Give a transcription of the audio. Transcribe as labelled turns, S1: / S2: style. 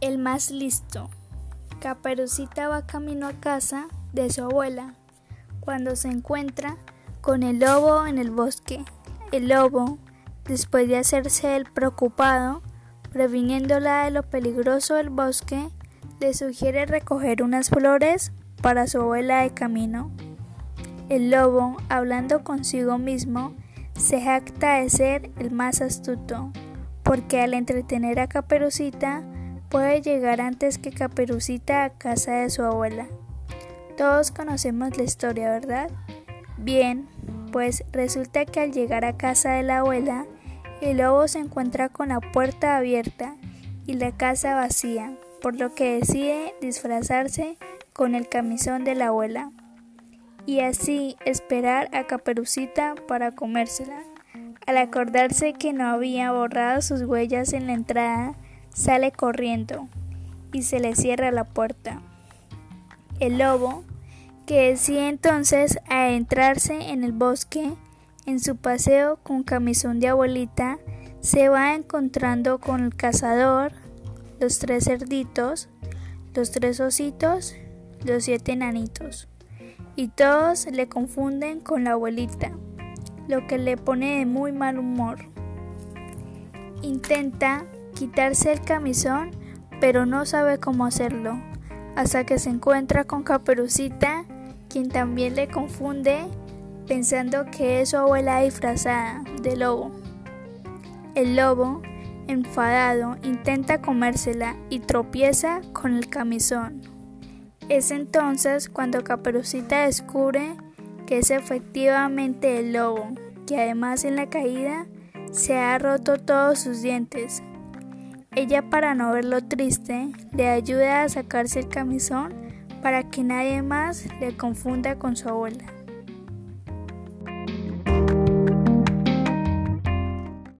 S1: El más listo. Caperucita va camino a casa de su abuela cuando se encuentra con el lobo en el bosque. El lobo, después de hacerse el preocupado, previniéndola de lo peligroso del bosque, le sugiere recoger unas flores para su abuela de camino. El lobo, hablando consigo mismo, se jacta de ser el más astuto, porque al entretener a Caperucita, puede llegar antes que Caperucita a casa de su abuela. Todos conocemos la historia, ¿verdad? Bien, pues resulta que al llegar a casa de la abuela, el lobo se encuentra con la puerta abierta y la casa vacía, por lo que decide disfrazarse con el camisón de la abuela y así esperar a Caperucita para comérsela. Al acordarse que no había borrado sus huellas en la entrada, sale corriendo y se le cierra la puerta. El lobo, que decide entonces adentrarse en el bosque, en su paseo con camisón de abuelita, se va encontrando con el cazador, los tres cerditos, los tres ositos, los siete nanitos, y todos le confunden con la abuelita, lo que le pone de muy mal humor. Intenta quitarse el camisón, pero no sabe cómo hacerlo, hasta que se encuentra con Caperucita, quien también le confunde pensando que es su abuela disfrazada de lobo. El lobo, enfadado, intenta comérsela y tropieza con el camisón. Es entonces cuando Caperucita descubre que es efectivamente el lobo, que además en la caída se ha roto todos sus dientes. Ella para no verlo triste le ayuda a sacarse el camisón para que nadie más le confunda con su abuela.